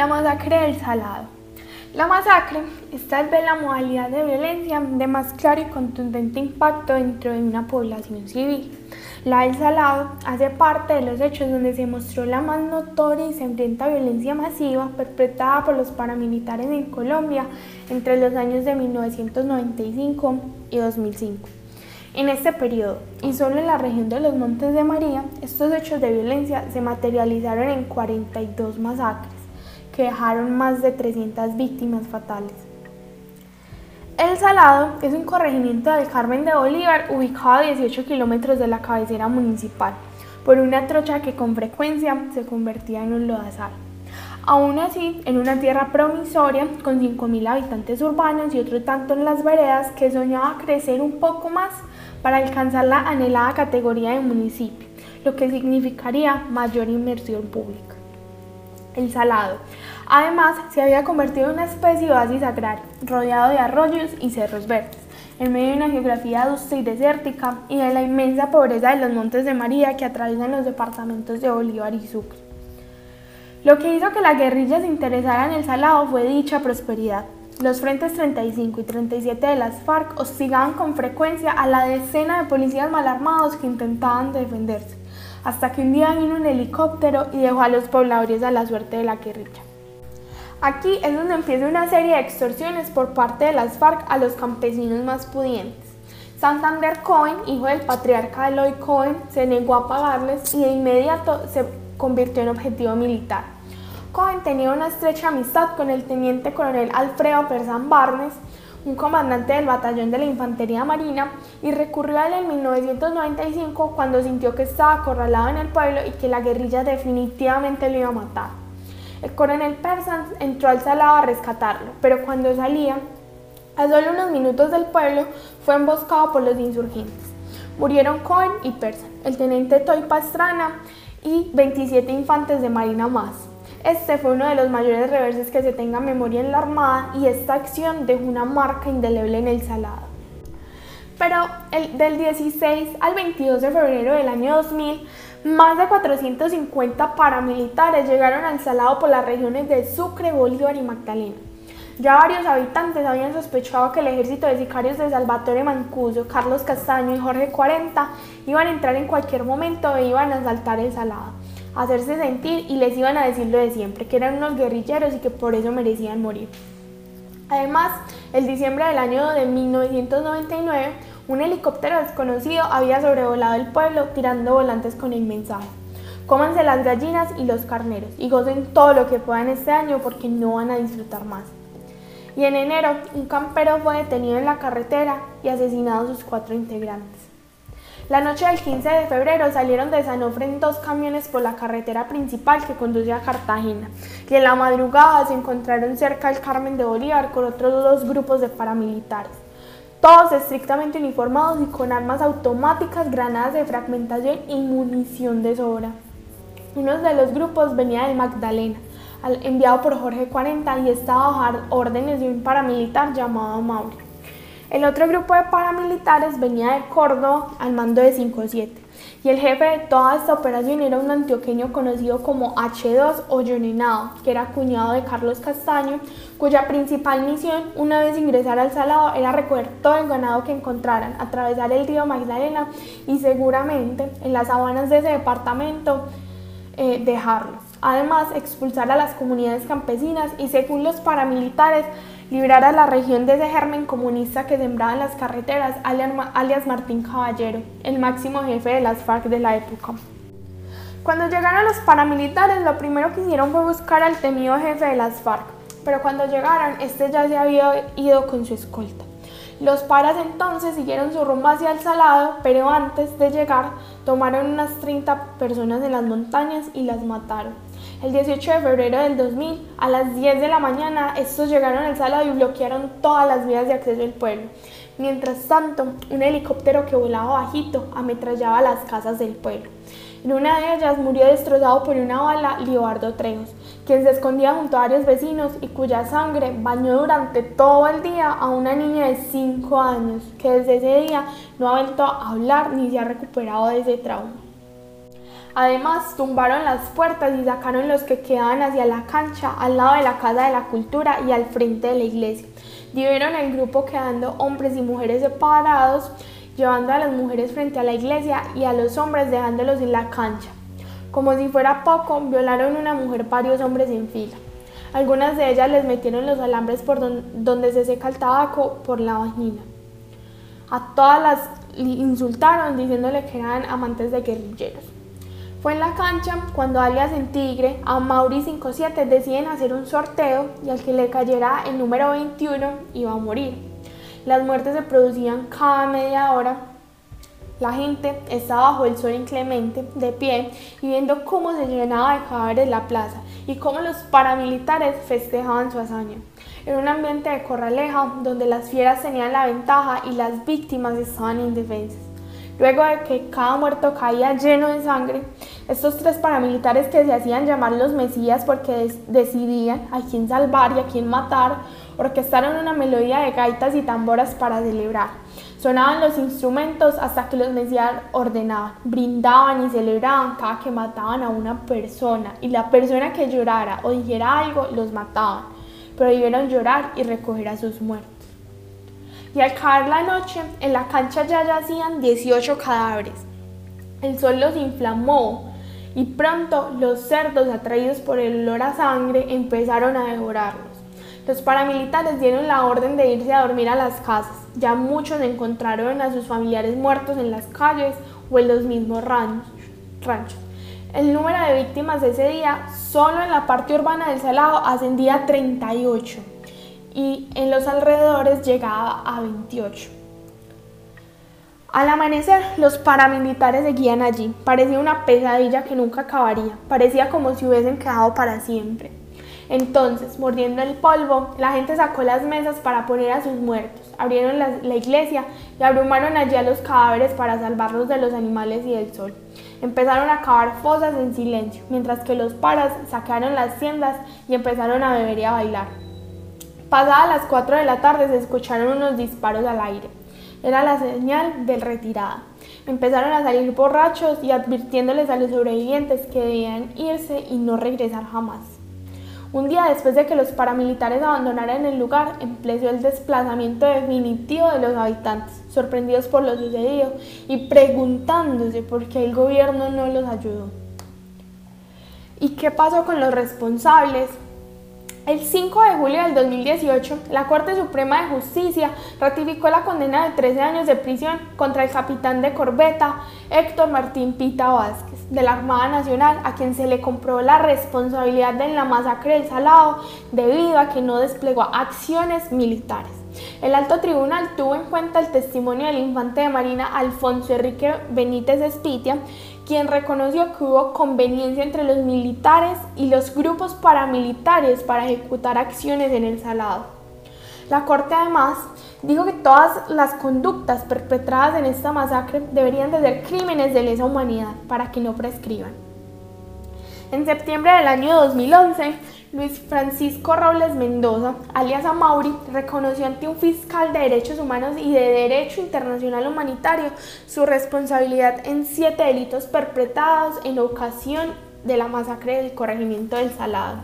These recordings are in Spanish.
La masacre del Salado. La masacre es tal vez la modalidad de violencia de más claro y contundente impacto dentro de una población civil. La del Salado hace parte de los hechos donde se mostró la más notoria y sangrienta violencia masiva perpetrada por los paramilitares en Colombia entre los años de 1995 y 2005. En este periodo, y solo en la región de los Montes de María, estos hechos de violencia se materializaron en 42 masacres dejaron más de 300 víctimas fatales. El Salado es un corregimiento del Carmen de Bolívar ubicado a 18 kilómetros de la cabecera municipal, por una trocha que con frecuencia se convertía en un lodazal. Aún así, en una tierra promisoria con 5.000 habitantes urbanos y otro tanto en las veredas que soñaba crecer un poco más para alcanzar la anhelada categoría de municipio, lo que significaría mayor inversión pública el salado. Además, se había convertido en una especie de oasis agrario, rodeado de arroyos y cerros verdes, en medio de una geografía adusta y desértica y de la inmensa pobreza de los montes de María que atraviesan los departamentos de Bolívar y Sucre. Lo que hizo que la guerrilla se interesara en el salado fue dicha prosperidad. Los frentes 35 y 37 de las FARC hostigaban con frecuencia a la decena de policías mal armados que intentaban defenderse hasta que un día vino un helicóptero y dejó a los pobladores a la suerte de la guerrilla. Aquí es donde empieza una serie de extorsiones por parte de las FARC a los campesinos más pudientes. Santander Cohen, hijo del patriarca Eloy Cohen, se negó a pagarles y de inmediato se convirtió en objetivo militar. Cohen tenía una estrecha amistad con el teniente coronel Alfredo Perzán Barnes, un comandante del batallón de la Infantería Marina, y recurrió a él en 1995 cuando sintió que estaba acorralado en el pueblo y que la guerrilla definitivamente lo iba a matar. El coronel Persans entró al salado a rescatarlo, pero cuando salía, a solo unos minutos del pueblo, fue emboscado por los insurgentes. Murieron Cohen y Persans, el teniente Toy Pastrana y 27 infantes de marina más. Este fue uno de los mayores reverses que se tenga memoria en la Armada y esta acción dejó una marca indeleble en el Salado. Pero el, del 16 al 22 de febrero del año 2000, más de 450 paramilitares llegaron al Salado por las regiones de Sucre, Bolívar y Magdalena. Ya varios habitantes habían sospechado que el ejército de sicarios de Salvatore Mancuso, Carlos Castaño y Jorge 40 iban a entrar en cualquier momento e iban a asaltar el Salado hacerse sentir y les iban a decir lo de siempre, que eran unos guerrilleros y que por eso merecían morir. Además, el diciembre del año de 1999, un helicóptero desconocido había sobrevolado el pueblo tirando volantes con el mensaje. Cómanse las gallinas y los carneros y gocen todo lo que puedan este año porque no van a disfrutar más. Y en enero, un campero fue detenido en la carretera y asesinado sus cuatro integrantes. La noche del 15 de febrero salieron de Sanofre dos camiones por la carretera principal que conduce a Cartagena y en la madrugada se encontraron cerca del Carmen de Bolívar con otros dos grupos de paramilitares, todos estrictamente uniformados y con armas automáticas, granadas de fragmentación y munición de sobra. Uno de los grupos venía del Magdalena, enviado por Jorge 40 y estaba bajo órdenes de un paramilitar llamado Mauri. El otro grupo de paramilitares venía de Córdoba al mando de 5-7 y el jefe de toda esta operación era un antioqueño conocido como H2 o Yonenado, que era cuñado de Carlos Castaño, cuya principal misión, una vez ingresar al Salado, era recoger todo el ganado que encontraran, atravesar el río Magdalena y seguramente en las sabanas de ese departamento eh, dejarlo. Además, expulsar a las comunidades campesinas y, según los paramilitares, librar a la región de ese germen comunista que sembraba en las carreteras, alias Martín Caballero, el máximo jefe de las FARC de la época. Cuando llegaron los paramilitares, lo primero que hicieron fue buscar al temido jefe de las FARC, pero cuando llegaron, este ya se había ido con su escolta. Los paras entonces siguieron su rumbo hacia el Salado, pero antes de llegar tomaron unas 30 personas en las montañas y las mataron. El 18 de febrero del 2000, a las 10 de la mañana, estos llegaron al salado y bloquearon todas las vías de acceso al pueblo. Mientras tanto, un helicóptero que volaba bajito ametrallaba las casas del pueblo. En una de ellas murió destrozado por una bala Liobardo Trejos, quien se escondía junto a varios vecinos y cuya sangre bañó durante todo el día a una niña de 5 años, que desde ese día no ha vuelto a hablar ni se ha recuperado de ese trauma. Además, tumbaron las puertas y sacaron los que quedaban hacia la cancha, al lado de la Casa de la Cultura y al frente de la iglesia. Dividieron el grupo quedando hombres y mujeres separados, llevando a las mujeres frente a la iglesia y a los hombres dejándolos en la cancha. Como si fuera poco, violaron una mujer varios hombres en fila. Algunas de ellas les metieron los alambres por donde se seca el tabaco por la vagina. A todas las insultaron diciéndole que eran amantes de guerrilleros. Fue en la cancha cuando alias en Tigre, a Mauri 57 deciden hacer un sorteo y al que le cayera el número 21 iba a morir. Las muertes se producían cada media hora. La gente estaba bajo el sol inclemente, de pie, y viendo cómo se llenaba de cadáveres la plaza y cómo los paramilitares festejaban su hazaña. Era un ambiente de corraleja donde las fieras tenían la ventaja y las víctimas estaban indefensas. Luego de que cada muerto caía lleno de sangre, estos tres paramilitares que se hacían llamar los Mesías porque decidían a quién salvar y a quién matar, orquestaron una melodía de gaitas y tamboras para celebrar. Sonaban los instrumentos hasta que los Mesías ordenaban, brindaban y celebraban cada que mataban a una persona y la persona que llorara o dijera algo los mataban. Prohibieron llorar y recoger a sus muertos y al caer la noche en la cancha ya yacían 18 cadáveres. El sol los inflamó y pronto los cerdos atraídos por el olor a sangre empezaron a devorarlos. Los paramilitares dieron la orden de irse a dormir a las casas. Ya muchos encontraron a sus familiares muertos en las calles o en los mismos ranchos. El número de víctimas ese día, solo en la parte urbana del Salado, ascendía a 38 y en los alrededores llegaba a 28. Al amanecer, los paramilitares seguían allí. Parecía una pesadilla que nunca acabaría. Parecía como si hubiesen quedado para siempre. Entonces, mordiendo el polvo, la gente sacó las mesas para poner a sus muertos. Abrieron la, iglesia y abrumaron allí a los cadáveres para salvarlos de los animales y del sol. Empezaron a cavar fosas en silencio, mientras que los paras sacaron las tiendas y empezaron a beber y a bailar. Pasadas las 4 de la tarde se escucharon unos disparos al aire. Era la señal de retirada. Empezaron a salir borrachos y advirtiéndoles a los sobrevivientes que debían irse y no regresar jamás. Un día después de que los paramilitares abandonaran el lugar, empezó el desplazamiento definitivo de los habitantes, sorprendidos por lo sucedido y preguntándose por qué el gobierno no los ayudó. ¿Y qué pasó con los responsables? El 5 de julio del 2018, la Corte Suprema de Justicia ratificó la condena de 13 años de prisión contra el capitán de corbeta Héctor Martín Pita Vázquez de la Armada Nacional, a quien se le comprobó la responsabilidad de la masacre del Salado debido a que no desplegó acciones militares. El alto tribunal tuvo en cuenta el testimonio del infante de Marina Alfonso Enrique Benítez Espitia, quien reconoció que hubo conveniencia entre los militares y los grupos paramilitares para ejecutar acciones en el Salado. La Corte además dijo que todas las conductas perpetradas en esta masacre deberían de ser crímenes de lesa humanidad para que no prescriban. En septiembre del año 2011, Luis Francisco Robles Mendoza, alias Amauri, reconoció ante un fiscal de derechos humanos y de derecho internacional humanitario su responsabilidad en siete delitos perpetrados en ocasión de la masacre del corregimiento del Salado.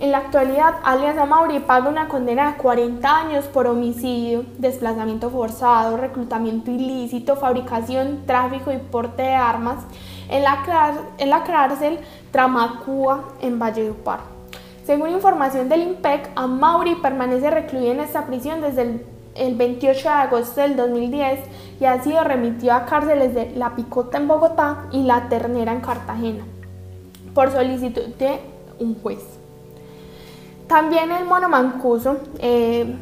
En la actualidad, alias Amauri paga una condena de 40 años por homicidio, desplazamiento forzado, reclutamiento ilícito, fabricación, tráfico y porte de armas en la, en la cárcel Tramacúa en Valledupar. Según información del IMPEC, Amauri permanece recluido en esta prisión desde el, el 28 de agosto del 2010 y ha sido remitido a cárceles de La Picota en Bogotá y La Ternera en Cartagena por solicitud de un juez. También el mono Mancuso, eh,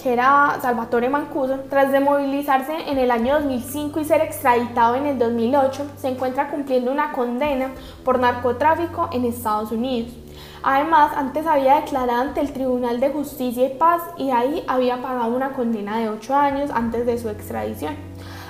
que era Salvatore Mancuso, tras de movilizarse en el año 2005 y ser extraditado en el 2008, se encuentra cumpliendo una condena por narcotráfico en Estados Unidos. Además, antes había declarado ante el Tribunal de Justicia y Paz y ahí había pagado una condena de 8 años antes de su extradición.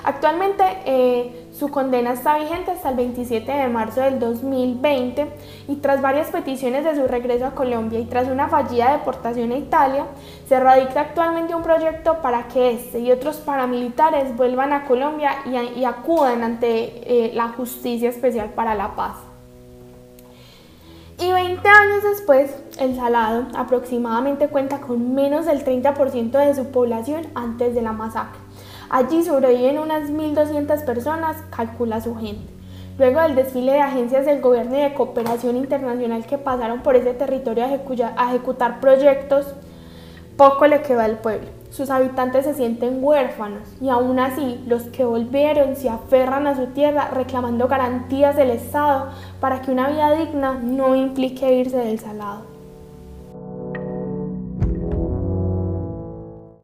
Actualmente, eh, Su condena está vigente hasta el 27 de marzo del 2020 y tras varias peticiones de su regreso a Colombia y tras una fallida deportación a Italia, se radica actualmente un proyecto para que este y otros paramilitares vuelvan a Colombia y, acudan ante eh, la Justicia Especial para la Paz. Y 20 años después, El Salado aproximadamente cuenta con menos del 30% de su población antes de la masacre. Allí sobreviven unas 1.200 personas, calcula su gente. Luego del desfile de agencias del gobierno y de cooperación internacional que pasaron por ese territorio a ejecutar proyectos, poco le quedó al pueblo. Sus habitantes se sienten huérfanos y aún así los que volvieron se aferran a su tierra reclamando garantías del Estado para que una vida digna no implique irse del salado.